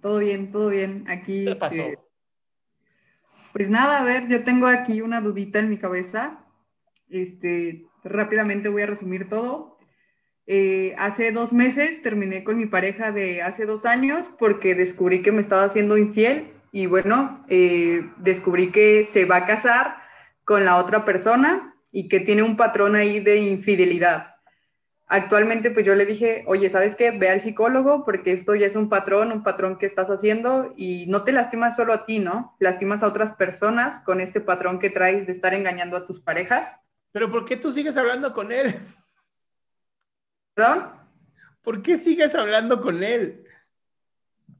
Todo bien, todo bien. Aquí. ¿Qué pasó? este, pues nada, a ver, yo tengo aquí una dudita en mi cabeza. Este, rápidamente voy a resumir todo. Eh, hace dos meses terminé con mi pareja de hace dos años porque descubrí que me estaba haciendo infiel y bueno, eh, descubrí que se va a casar con la otra persona y que tiene un patrón ahí de infidelidad. Actualmente, pues yo le dije, oye, ¿sabes qué? Ve al psicólogo porque esto ya es un patrón, un patrón que estás haciendo y no te lastimas solo a ti, ¿no? Lastimas a otras personas con este patrón que traes de estar engañando a tus parejas. ¿Pero por qué tú sigues hablando con él? ¿Perdón? ¿Por qué sigues hablando con él?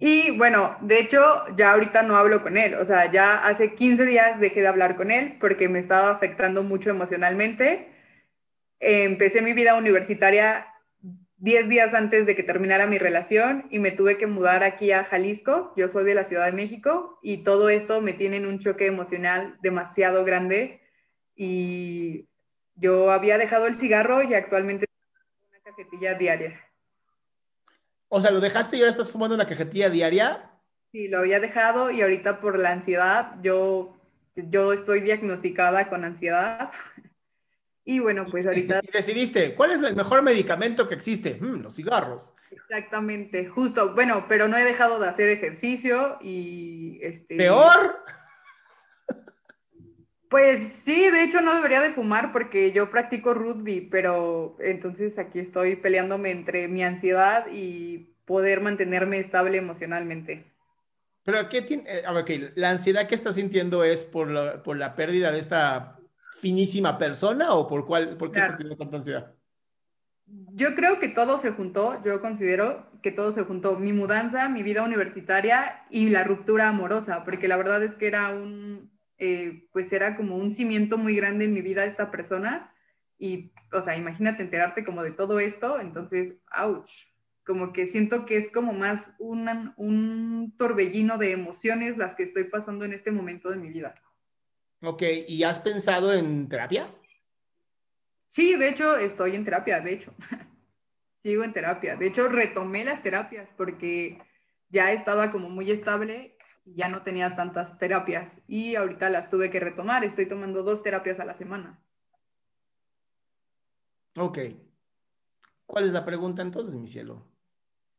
Y bueno, de hecho, ya ahorita no hablo con él. O sea, ya hace 15 días dejé de hablar con él porque me estaba afectando mucho emocionalmente. Empecé mi vida universitaria 10 días antes de que terminara mi relación y me tuve que mudar aquí a Jalisco. Yo soy de la Ciudad de México y todo esto me tiene en un choque emocional demasiado grande. Y yo había dejado el cigarro y actualmente una cajetilla diaria. O sea, ¿lo dejaste y ahora estás fumando una cajetilla diaria? Sí, lo había dejado y ahorita por la ansiedad, yo, yo estoy diagnosticada con ansiedad. Y bueno, pues ahorita Y decidiste, ¿cuál es el mejor medicamento que existe? Mm, los cigarros. exactamente, justo, bueno, pero no he dejado de hacer ejercicio y este... ¿Peor? Pues sí, de hecho no debería de fumar porque yo practico rugby, pero entonces aquí estoy peleándome entre mi ansiedad y poder mantenerme estable emocionalmente. ¿Pero qué tiene? eh, A ver, ok, ¿la ansiedad que estás sintiendo es por la, por la pérdida de esta finísima persona o por cuál, por qué Claro. estás teniendo tanta ansiedad? Yo creo que todo se juntó, yo considero que todo se juntó, mi mudanza, mi vida universitaria y la ruptura amorosa, porque la verdad es que era un, eh, pues era como un cimiento muy grande en mi vida esta persona y, o sea, imagínate enterarte como de todo esto, entonces, ouch, como que siento que es como más una- un torbellino de emociones las que estoy pasando en este momento de mi vida. Ok, ¿y has pensado en terapia? Sí, de hecho, estoy en terapia, de hecho. Sigo en terapia. De hecho, retomé las terapias porque ya estaba como muy estable y ya no tenía tantas terapias. Y ahorita las tuve que retomar. Estoy tomando dos terapias a la semana. Ok. ¿Cuál es la pregunta entonces, mi cielo?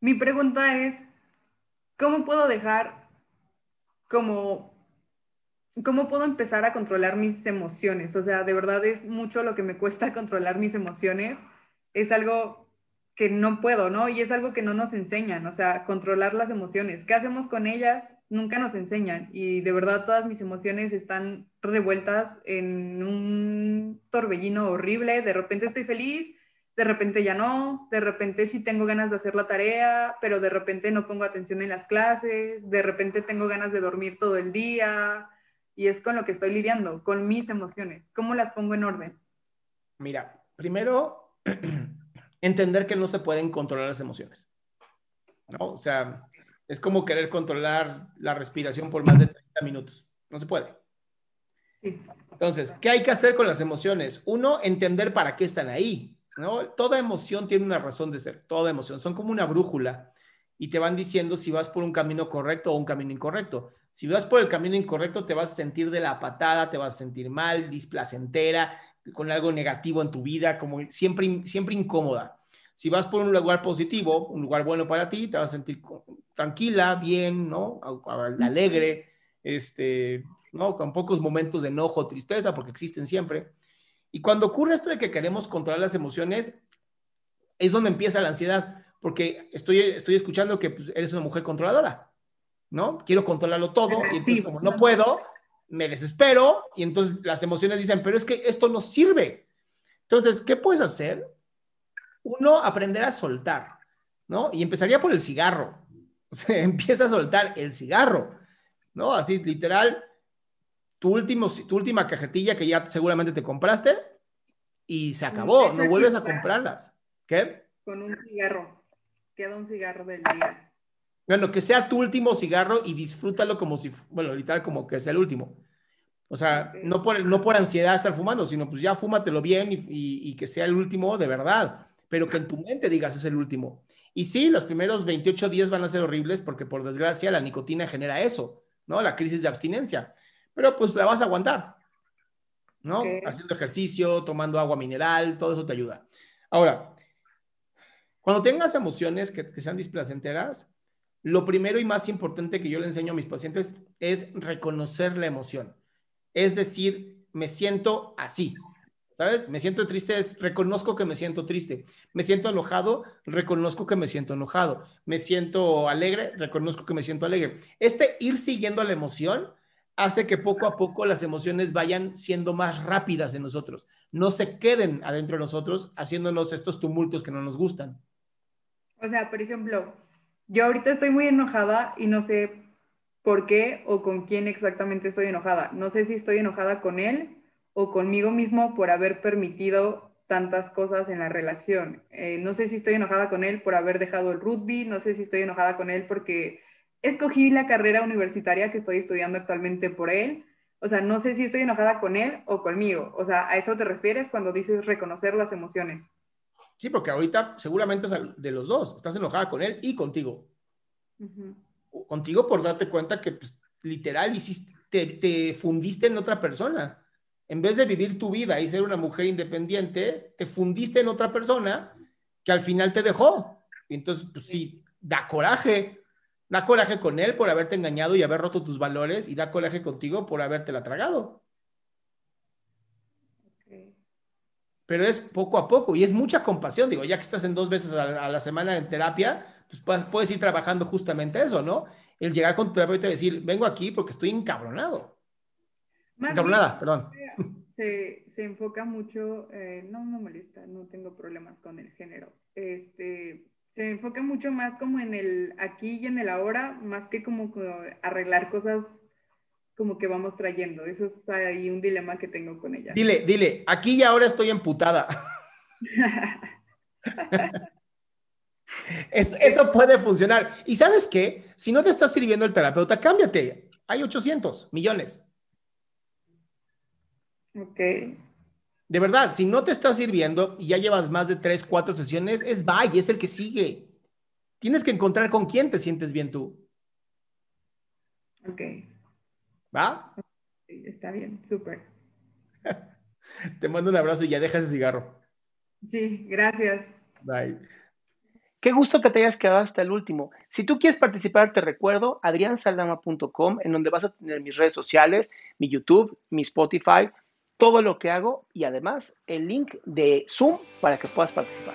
Mi pregunta es, ¿cómo puedo dejar como, cómo puedo empezar a controlar mis emociones? O sea, de verdad es mucho lo que me cuesta controlar mis emociones. Es algo que no puedo, ¿no? Y es algo que no nos enseñan, o sea, controlar las emociones. ¿Qué hacemos con ellas? Nunca nos enseñan. Y de verdad todas mis emociones están revueltas en un torbellino horrible. De repente estoy feliz de repente ya no, de repente sí tengo ganas de hacer la tarea, pero de repente no pongo atención en las clases, de repente tengo ganas de dormir todo el día y es con lo que estoy lidiando, con mis emociones. ¿Cómo las pongo en orden? Mira, primero, entender que no se pueden controlar las emociones. ¿no? O sea, es como querer controlar la respiración por más de 30 minutos. No se puede. Entonces, ¿qué hay que hacer con las emociones? Uno, entender para qué están ahí. ¿no? Toda emoción tiene una razón de ser, toda emoción. Son como una brújula y te van diciendo si vas por un camino correcto o un camino incorrecto. Si vas por el camino incorrecto, te vas a sentir de la patada, te vas a sentir mal, displacentera, con algo negativo en tu vida, como siempre, siempre incómoda. Si vas por un lugar positivo, un lugar bueno para ti, te vas a sentir tranquila, bien, ¿no? Alegre, este, ¿no? Con pocos momentos de enojo, tristeza, porque existen siempre. Y cuando ocurre esto de que queremos controlar las emociones, es donde empieza la ansiedad, porque estoy, estoy escuchando que pues, eres una mujer controladora, ¿no? Quiero controlarlo todo y entonces como no puedo, me desespero y entonces las emociones dicen, pero es que esto no sirve. Entonces, ¿qué puedes hacer? Uno, aprender a soltar, ¿no? Y empezaría por el cigarro. O sea, empieza a soltar el cigarro, ¿no? Así, literal, tu, último, tu última cajetilla que ya seguramente te compraste y se acabó, no vuelves a comprarlas. ¿Qué? Con un cigarro. Queda un cigarro del día. Bueno, que sea tu último cigarro y disfrútalo como si, bueno, literal, como que sea el último. O sea, no, por, no por ansiedad estar fumando, sino pues ya fúmatelo bien y, y, que sea el último de verdad, pero que en tu mente digas es el último. Y sí, los primeros 28 días van a ser horribles porque por desgracia la nicotina genera eso, ¿no? La crisis de abstinencia pero pues la vas a aguantar, ¿no? Haciendo ejercicio, tomando agua mineral, todo eso te ayuda. Ahora, cuando tengas emociones que, que sean displacenteras, lo primero y más importante que yo le enseño a mis pacientes es reconocer la emoción. Es decir, me siento así, ¿sabes? Me siento triste, es, reconozco que me siento triste. Me siento enojado, reconozco que me siento enojado. Me siento alegre, reconozco que me siento alegre. Este ir siguiendo la emoción hace que poco a poco las emociones vayan siendo más rápidas en nosotros, no se queden adentro de nosotros haciéndonos estos tumultos que no nos gustan. O sea, por ejemplo, yo ahorita estoy muy enojada y no sé por qué o con quién exactamente estoy enojada. No sé si estoy enojada con él o conmigo mismo por haber permitido tantas cosas en la relación. Eh, no sé si estoy enojada con él por haber dejado el rugby, no sé si estoy enojada con él porque escogí la carrera universitaria que estoy estudiando actualmente por él. O sea, no sé si estoy enojada con él o conmigo. O sea, ¿a eso te refieres cuando dices reconocer las emociones? Sí, porque ahorita seguramente es de los dos. Estás enojada con él y contigo. Contigo por darte cuenta que pues, literal hiciste, te, te fundiste en otra persona. En vez de vivir tu vida y ser una mujer independiente, te fundiste en otra persona que al final te dejó. Y entonces, pues sí, da coraje Da coraje con él por haberte engañado y haber roto tus valores y da coraje contigo por habértela tragado. Pero es poco a poco y es mucha compasión. Digo, ya que estás en dos veces a la, semana en terapia, pues puedes ir trabajando justamente eso, ¿no? El llegar con tu terapeuta y decir, vengo aquí porque estoy encabronado. Encabronada, perdón. Se, se, enfoca mucho, eh, no me molesta, no tengo problemas con el género. Este, se enfoca mucho más como en el aquí y en el ahora, más que como arreglar cosas como que vamos trayendo. Eso es ahí un dilema que tengo con ella. Dile, dile, aquí y ahora estoy emputada. eso puede funcionar. Y sabes qué, si no te está sirviendo el terapeuta, cámbiate. Hay 800 millones. Ok. De verdad, si no te está sirviendo y ya llevas más de tres, cuatro sesiones, es bye, es el que sigue. Tienes que encontrar con quién te sientes bien tú. Ok. ¿Va? está bien, súper. te mando un abrazo y ya dejas el cigarro. Sí, gracias. Bye. Qué gusto que te hayas quedado hasta el último. Si tú quieres participar, te recuerdo adriansaldama.com, en donde vas a tener mis redes sociales, mi YouTube, mi Spotify, todo lo que hago y además el link de Zoom para que puedas participar.